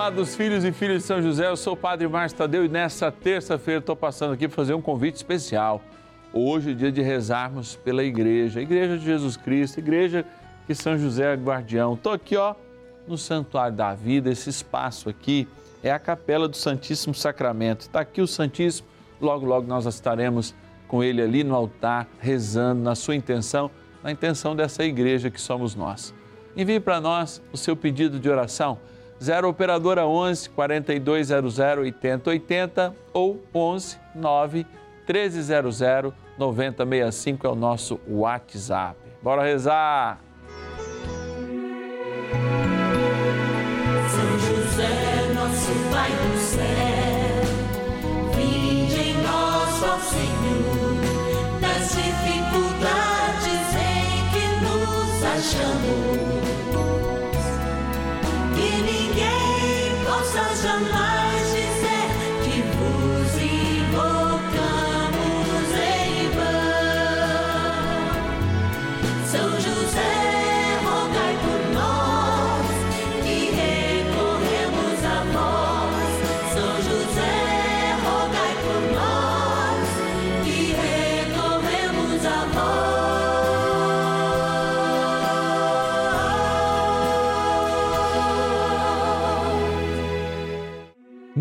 amados filhos e filhas de São José, eu sou o Padre Márcio Tadeu e nessa terça-feira estou passando aqui para fazer um convite especial. Hoje é dia de rezarmos pela igreja, igreja de Jesus Cristo, igreja que São José é guardião. Estou aqui, ó, no Santuário da Vida, esse espaço aqui é a capela do Santíssimo Sacramento. Está aqui o Santíssimo, logo, logo nós estaremos com ele ali no altar, rezando na sua intenção, na intenção dessa igreja que somos nós. Envie para nós o seu pedido de oração 0 Operadora 11 4200 8080 ou 11 9 1300 9065 é o nosso WhatsApp. Bora rezar! São José, nosso Pai do céu, vinde em nós, ó Senhor, nas dificuldades em que nos achamos. Jamais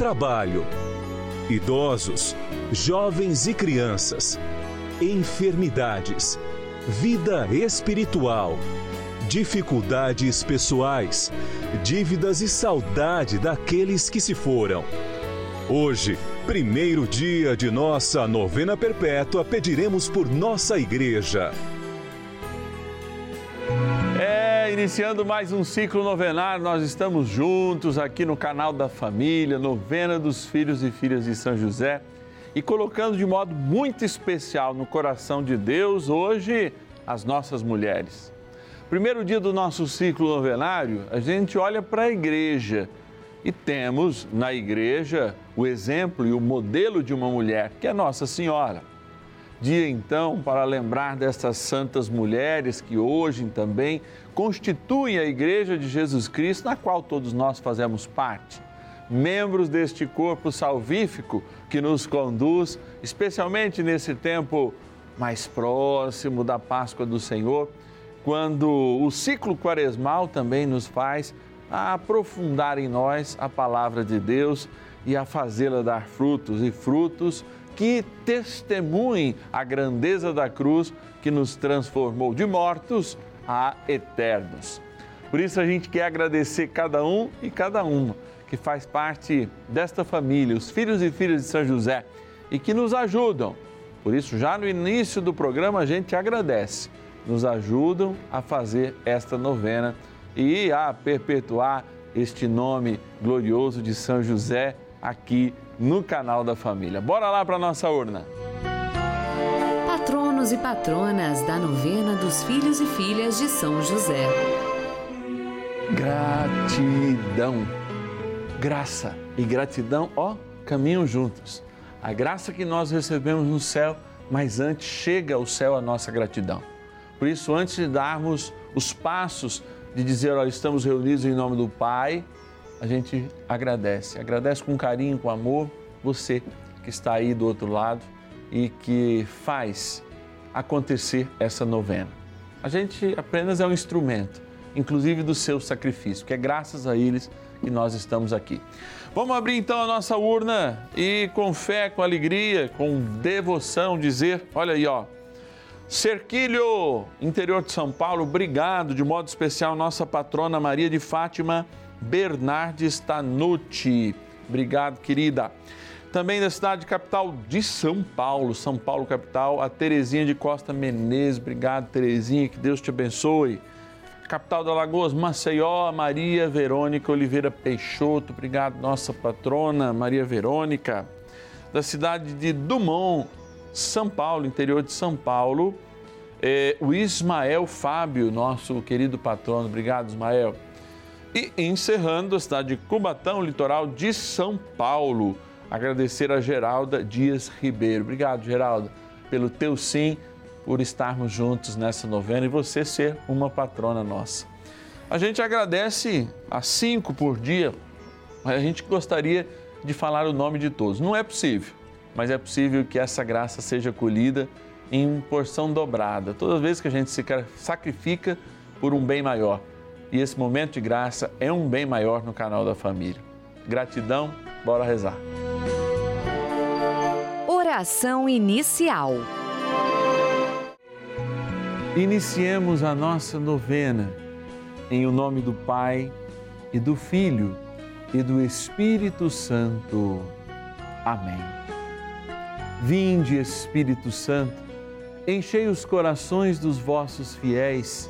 trabalho, idosos, jovens e crianças, enfermidades, vida espiritual, dificuldades pessoais, dívidas e saudade daqueles que se foram. Hoje, primeiro dia de nossa novena perpétua, pediremos por nossa igreja. Iniciando mais um ciclo novenário, nós estamos juntos aqui no canal da família, novena dos filhos e filhas de São José, e colocando de modo muito especial no coração de Deus hoje as nossas mulheres. Primeiro dia do nosso ciclo novenário, a gente olha para a igreja e temos na igreja o exemplo e o modelo de uma mulher, que é Nossa Senhora. Dia então para lembrar dessas santas mulheres que hoje também constituem a Igreja de Jesus Cristo, na qual todos nós fazemos parte. Membros deste corpo salvífico que nos conduz, especialmente nesse tempo mais próximo da Páscoa do Senhor, quando o ciclo quaresmal também nos faz aprofundar em nós a palavra de Deus e a fazê-la dar frutos e frutos que testemunhem a grandeza da cruz que nos transformou de mortos a eternos. Por isso a gente quer agradecer cada um e cada uma que faz parte desta família, os filhos e filhas de São José e que nos ajudam. Por isso, já no início do programa, a gente agradece. Nos ajudam a fazer esta novena e a perpetuar este nome glorioso de São José aqui no canal da família. Bora lá para nossa urna. Patronos e patronas da novena dos filhos e filhas de São José. Gratidão. Graça e gratidão, ó, caminham juntos. A graça que nós recebemos no céu, mas antes chega ao céu a nossa gratidão. Por isso, antes de darmos os passos de dizer, ó, estamos reunidos em nome do Pai, a gente agradece. Agradece com carinho, com amor, você que está aí do outro lado e que faz acontecer essa novena. A gente apenas é um instrumento, inclusive do seu sacrifício, que é graças a eles que nós estamos aqui. Vamos abrir então a nossa urna e com fé, com alegria, com devoção dizer, olha aí, ó. Cerquilho, interior de São Paulo, obrigado de modo especial nossa patrona Maria de Fátima Bernardes Tanucci. Obrigado, querida. Também da cidade capital de São Paulo, São Paulo capital, a Terezinha de Costa Menezes. Obrigado, Terezinha, que Deus te abençoe. capital da Lagoas, Maceió, Maria Verônica Oliveira Peixoto. Obrigado, nossa patrona Maria Verônica. Da cidade de Dumont, São Paulo, interior de São Paulo, é, o Ismael Fábio, nosso querido patrono. Obrigado, Ismael. E encerrando a cidade de Cubatão, litoral de São Paulo. Agradecer a Geralda Dias Ribeiro. Obrigado, Geralda, pelo teu sim, por estarmos juntos nessa novena e você ser uma patrona nossa. A gente agradece a cinco por dia, mas a gente gostaria de falar o nome de todos. Não é possível, mas é possível que essa graça seja colhida em porção dobrada, toda vez que a gente se sacrifica por um bem maior. E esse momento de graça é um bem maior no canal da família. Gratidão, bora rezar. Oração inicial. Iniciemos a nossa novena em o nome do Pai e do Filho e do Espírito Santo. Amém. Vinde, Espírito Santo, enchei os corações dos vossos fiéis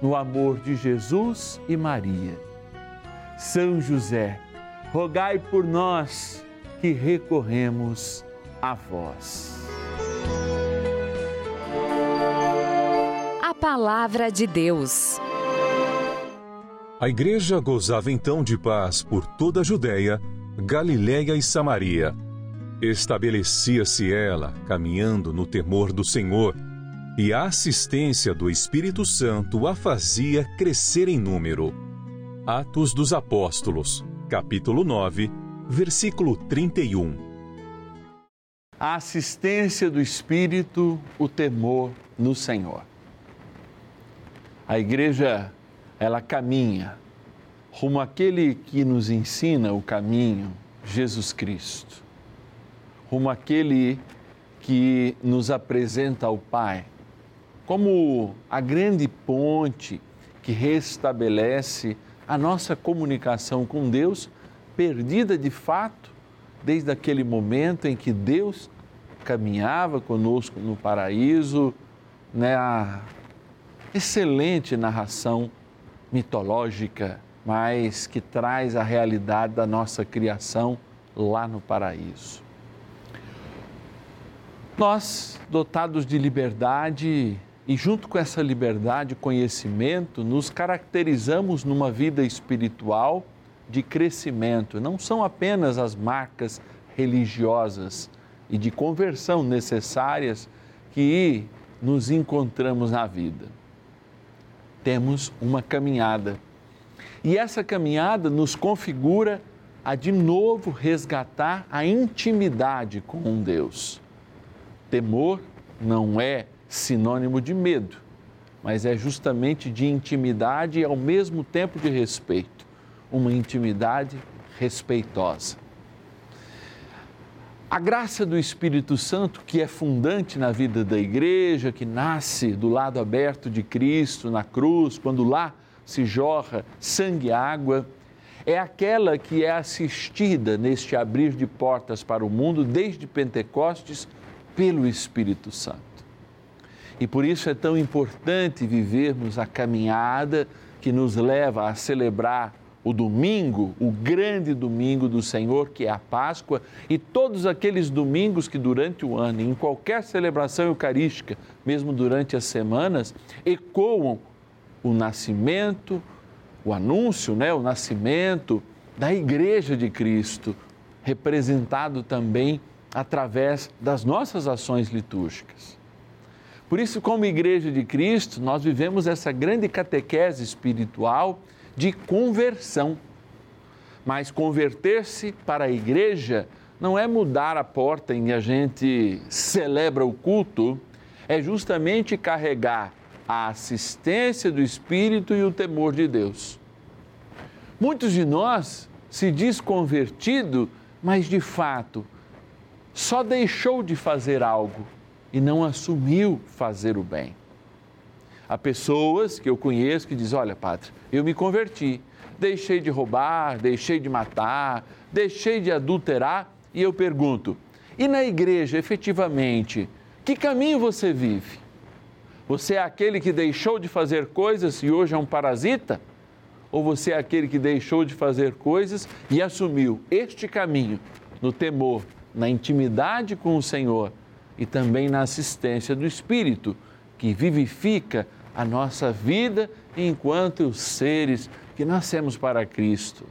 no amor de Jesus e Maria. São José, rogai por nós que recorremos a vós. A Palavra de Deus. A igreja gozava então de paz por toda a Judéia, Galiléia e Samaria. Estabelecia-se ela, caminhando no temor do Senhor, e a assistência do Espírito Santo a fazia crescer em número. Atos dos Apóstolos, capítulo 9, versículo 31. A assistência do Espírito, o temor no Senhor. A igreja ela caminha rumo àquele que nos ensina o caminho, Jesus Cristo, rumo àquele que nos apresenta ao Pai, como a grande ponte que restabelece a nossa comunicação com Deus, perdida de fato desde aquele momento em que Deus caminhava conosco no paraíso, né, a excelente narração mitológica, mas que traz a realidade da nossa criação lá no paraíso. Nós, dotados de liberdade e, junto com essa liberdade, conhecimento, nos caracterizamos numa vida espiritual de crescimento. Não são apenas as marcas religiosas e de conversão necessárias que nos encontramos na vida temos uma caminhada. E essa caminhada nos configura a de novo resgatar a intimidade com Deus. Temor não é sinônimo de medo, mas é justamente de intimidade e ao mesmo tempo de respeito, uma intimidade respeitosa. A graça do Espírito Santo, que é fundante na vida da igreja, que nasce do lado aberto de Cristo na cruz, quando lá se jorra sangue e água, é aquela que é assistida neste abrir de portas para o mundo desde Pentecostes pelo Espírito Santo. E por isso é tão importante vivermos a caminhada que nos leva a celebrar o domingo, o grande domingo do Senhor, que é a Páscoa, e todos aqueles domingos que durante o ano, em qualquer celebração eucarística, mesmo durante as semanas, ecoam o nascimento, o anúncio, né, o nascimento da Igreja de Cristo, representado também através das nossas ações litúrgicas. Por isso, como Igreja de Cristo, nós vivemos essa grande catequese espiritual de conversão. Mas converter-se para a igreja não é mudar a porta em que a gente celebra o culto, é justamente carregar a assistência do Espírito e o temor de Deus. Muitos de nós se diz convertido, mas de fato só deixou de fazer algo e não assumiu fazer o bem. Há pessoas que eu conheço que dizem: Olha, padre, eu me converti, deixei de roubar, deixei de matar, deixei de adulterar. E eu pergunto: e na igreja, efetivamente, que caminho você vive? Você é aquele que deixou de fazer coisas e hoje é um parasita? Ou você é aquele que deixou de fazer coisas e assumiu este caminho no temor, na intimidade com o Senhor e também na assistência do Espírito, que vivifica a nossa vida enquanto seres que nascemos para Cristo.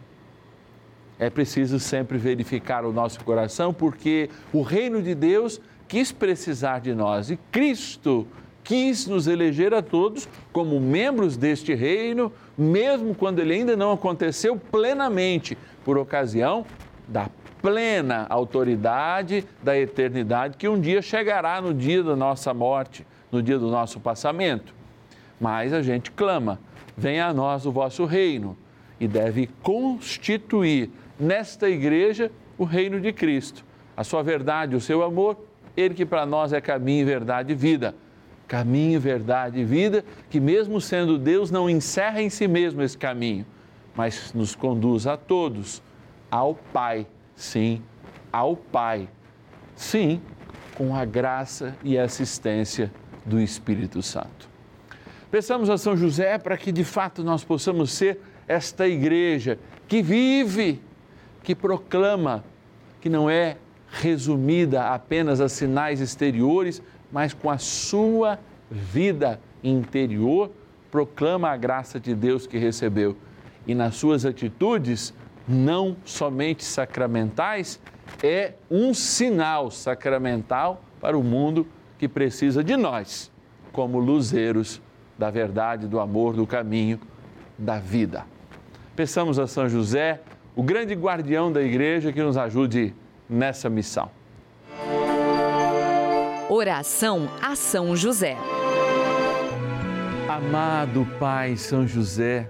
É preciso sempre verificar o nosso coração, porque o reino de Deus quis precisar de nós e Cristo quis nos eleger a todos como membros deste reino, mesmo quando ele ainda não aconteceu plenamente, por ocasião da plena autoridade da eternidade que um dia chegará no dia da nossa morte, no dia do nosso passamento mas a gente clama: venha a nós o vosso reino, e deve constituir nesta igreja o reino de Cristo, a sua verdade, o seu amor, ele que para nós é caminho, verdade e vida. Caminho, verdade e vida, que mesmo sendo Deus, não encerra em si mesmo esse caminho, mas nos conduz a todos ao Pai, sim, ao Pai, sim, com a graça e assistência do Espírito Santo. Peçamos a São José para que de fato nós possamos ser esta igreja que vive, que proclama, que não é resumida apenas a sinais exteriores, mas com a sua vida interior proclama a graça de Deus que recebeu. E nas suas atitudes, não somente sacramentais, é um sinal sacramental para o mundo que precisa de nós, como luzeiros da verdade, do amor, do caminho, da vida. Peçamos a São José, o grande guardião da igreja, que nos ajude nessa missão. Oração a São José. Amado Pai São José,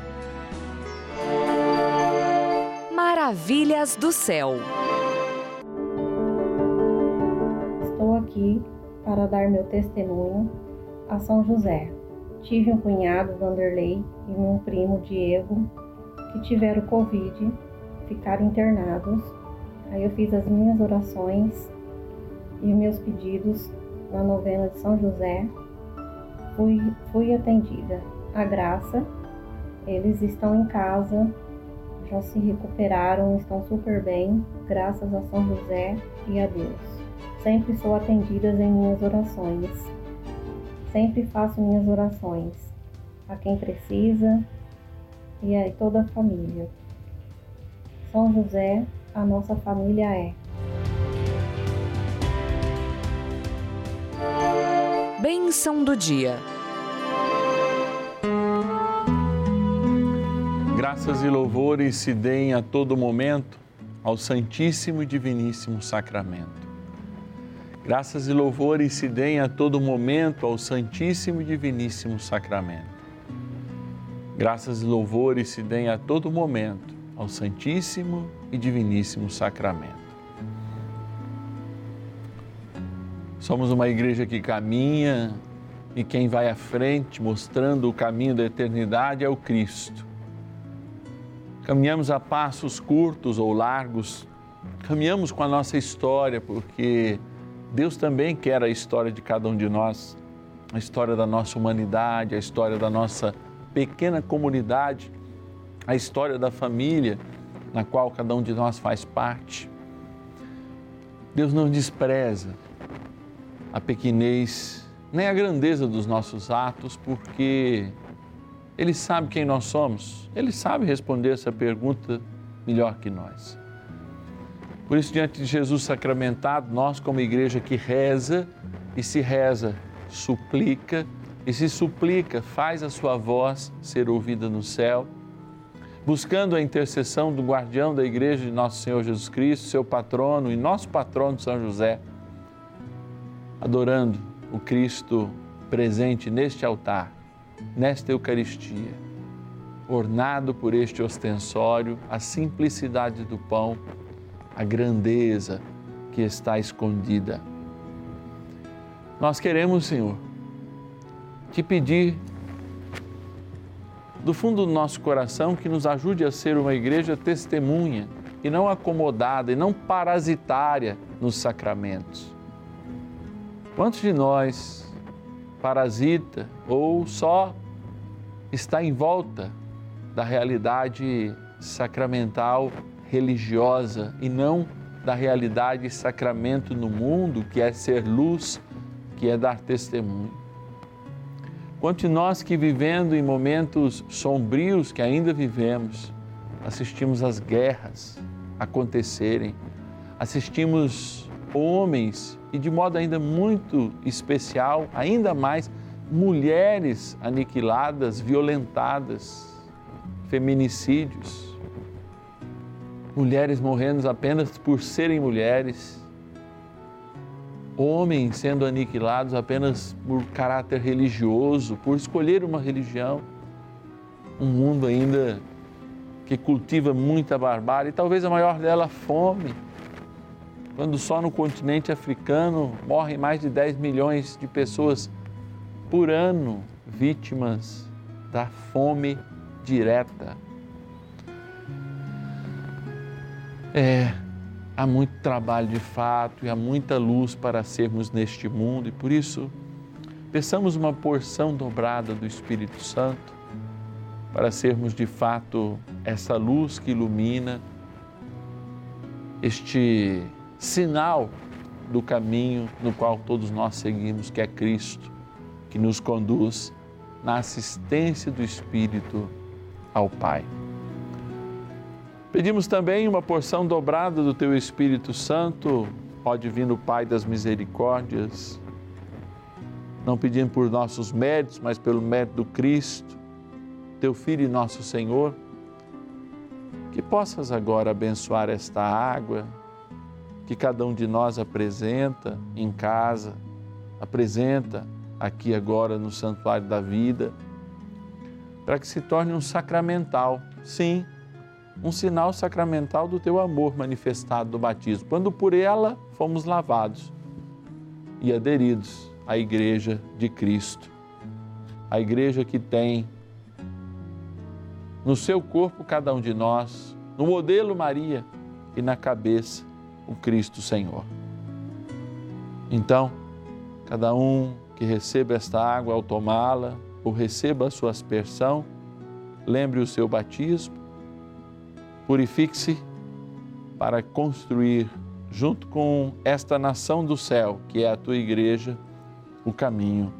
Maravilhas do céu. Estou aqui para dar meu testemunho a São José. Tive um cunhado, Vanderlei, e um primo, Diego, que tiveram Covid, ficaram internados. Aí eu fiz as minhas orações e meus pedidos na novena de São José. Fui, fui atendida a graça. Eles estão em casa, já se recuperaram, estão super bem, graças a São José e a Deus. Sempre sou atendida em minhas orações. Sempre faço minhas orações a quem precisa e a toda a família. São José, a nossa família é. Bênção do dia. Graças e louvores se deem a todo momento ao Santíssimo e Diviníssimo Sacramento. Graças e louvores se deem a todo momento ao Santíssimo e Diviníssimo Sacramento. Graças e louvores se deem a todo momento ao Santíssimo e Diviníssimo Sacramento. Somos uma igreja que caminha e quem vai à frente mostrando o caminho da eternidade é o Cristo. Caminhamos a passos curtos ou largos, caminhamos com a nossa história, porque Deus também quer a história de cada um de nós, a história da nossa humanidade, a história da nossa pequena comunidade, a história da família na qual cada um de nós faz parte. Deus não despreza a pequenez nem a grandeza dos nossos atos, porque Ele sabe quem nós somos, Ele sabe responder essa pergunta melhor que nós. Por isso, diante de Jesus sacramentado, nós, como igreja que reza e se reza, suplica e se suplica, faz a sua voz ser ouvida no céu, buscando a intercessão do guardião da igreja de nosso Senhor Jesus Cristo, seu patrono e nosso patrono São José adorando o Cristo presente neste altar, nesta Eucaristia, ornado por este ostensório, a simplicidade do pão, a grandeza que está escondida. Nós queremos, Senhor, te pedir do fundo do nosso coração que nos ajude a ser uma igreja testemunha e não acomodada e não parasitária nos sacramentos Quantos de nós parasita ou só está em volta da realidade sacramental religiosa e não da realidade sacramento no mundo, que é ser luz, que é dar testemunho? Quanto nós que vivendo em momentos sombrios que ainda vivemos, assistimos às guerras acontecerem, assistimos homens e de modo ainda muito especial, ainda mais mulheres aniquiladas, violentadas, feminicídios, mulheres morrendo apenas por serem mulheres, homens sendo aniquilados apenas por caráter religioso, por escolher uma religião, um mundo ainda que cultiva muita barbárie, talvez a maior dela fome quando só no continente africano morrem mais de 10 milhões de pessoas por ano vítimas da fome direta. É, há muito trabalho de fato e há muita luz para sermos neste mundo e por isso peçamos uma porção dobrada do Espírito Santo para sermos de fato essa luz que ilumina este sinal do caminho no qual todos nós seguimos, que é Cristo, que nos conduz na assistência do Espírito ao Pai. Pedimos também uma porção dobrada do Teu Espírito Santo, ó Divino Pai das Misericórdias, não pedindo por nossos méritos, mas pelo mérito do Cristo, Teu Filho e nosso Senhor, que possas agora abençoar esta água que cada um de nós apresenta em casa, apresenta aqui agora no Santuário da Vida, para que se torne um sacramental, sim, um sinal sacramental do teu amor manifestado no batismo, quando por ela fomos lavados e aderidos à Igreja de Cristo, a Igreja que tem no seu corpo cada um de nós, no modelo Maria e na cabeça o Cristo Senhor. Então, cada um que receba esta água ao tomá-la ou receba a sua aspersão, lembre o seu batismo, purifique-se para construir, junto com esta nação do céu, que é a tua igreja, o caminho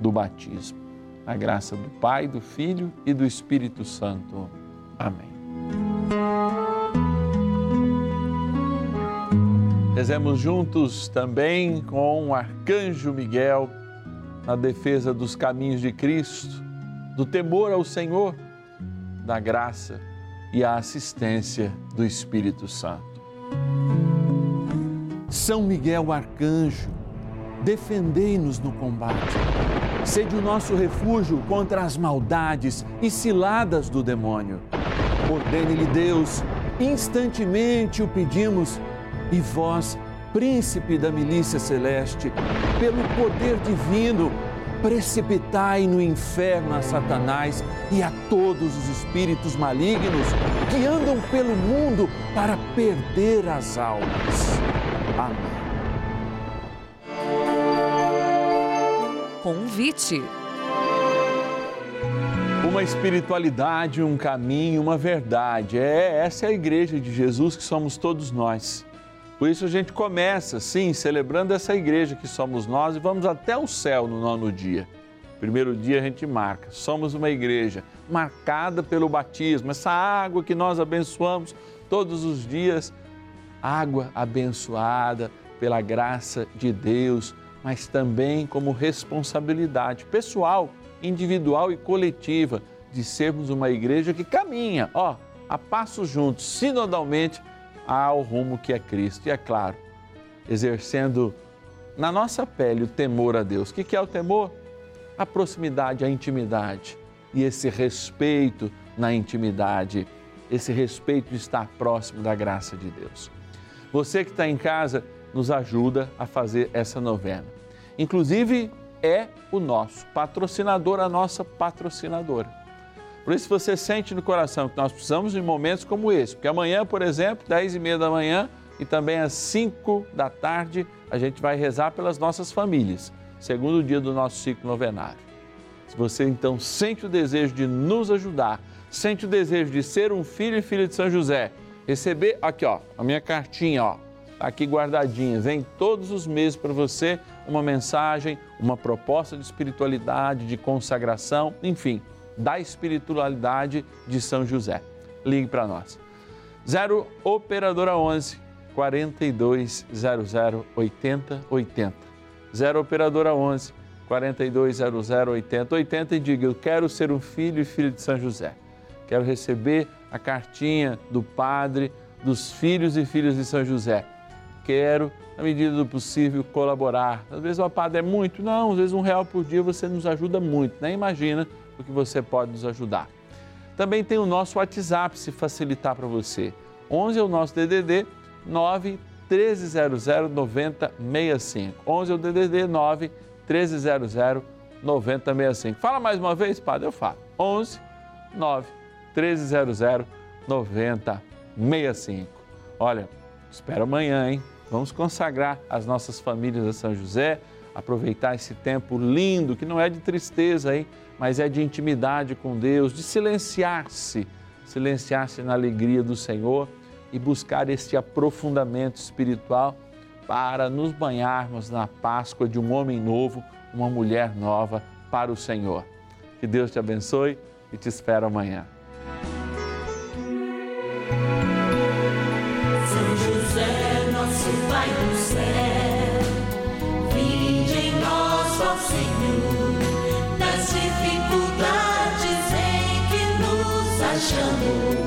do batismo. A graça do Pai, do Filho e do Espírito Santo. Amém. Rezemos juntos também com o arcanjo Miguel na defesa dos caminhos de Cristo, do temor ao Senhor, da graça e a assistência do Espírito Santo. São Miguel arcanjo, defendei-nos no combate. Sede o nosso refúgio contra as maldades e ciladas do demônio. Ordene-lhe Deus, instantemente o pedimos, e vós, príncipe da milícia celeste, pelo poder divino, precipitai no inferno a Satanás e a todos os espíritos malignos que andam pelo mundo para perder as almas. Amém. Convite. Uma espiritualidade, um caminho, uma verdade. É essa é a igreja de Jesus que somos todos nós. Por isso a gente começa, sim, celebrando essa igreja que somos nós e vamos até o céu no nono dia. Primeiro dia a gente marca, somos uma igreja marcada pelo batismo, essa água que nós abençoamos todos os dias, água abençoada pela graça de Deus, mas também como responsabilidade pessoal, individual e coletiva de sermos uma igreja que caminha, ó, a passos juntos, sinodalmente ao rumo que é Cristo. E é claro, exercendo na nossa pele o temor a Deus. O que é o temor? A proximidade, a intimidade e esse respeito na intimidade, esse respeito de estar próximo da graça de Deus. Você que está em casa nos ajuda a fazer essa novena. Inclusive, é o nosso patrocinador, a nossa patrocinadora. Por isso você sente no coração que nós precisamos de momentos como esse, porque amanhã, por exemplo, 10 e meia da manhã e também às 5 da tarde, a gente vai rezar pelas nossas famílias, segundo dia do nosso ciclo novenário. Se você então sente o desejo de nos ajudar, sente o desejo de ser um filho e filha de São José, receber aqui ó, a minha cartinha ó, tá aqui guardadinha, vem todos os meses para você uma mensagem, uma proposta de espiritualidade, de consagração, enfim da espiritualidade de São José. Ligue para nós. 0 Operadora 11 4200 8080. 0 Operadora 11 4200 8080 e diga: Eu quero ser um filho e filha de São José. Quero receber a cartinha do Padre, dos filhos e filhas de São José. Quero, na medida do possível, colaborar. Às vezes o Padre é muito, não, às vezes um real por dia você nos ajuda muito, nem imagina o que você pode nos ajudar. Também tem o nosso WhatsApp, se facilitar para você. 11 é o nosso DDD 9 1300 9065. 11 é o DDD 9 1300 9065. Fala mais uma vez, padre, eu falo. 11 9 1300 9065. Olha, Espero amanhã, hein? Vamos consagrar as nossas famílias a São José, aproveitar esse tempo lindo, que não é de tristeza, hein? Mas é de intimidade com Deus, de silenciar-se, silenciar-se na alegria do Senhor e buscar este aprofundamento espiritual para nos banharmos na Páscoa de um homem novo, uma mulher nova para o Senhor. Que Deus te abençoe e te espero amanhã. São José, nosso Pai do céu, Senhor,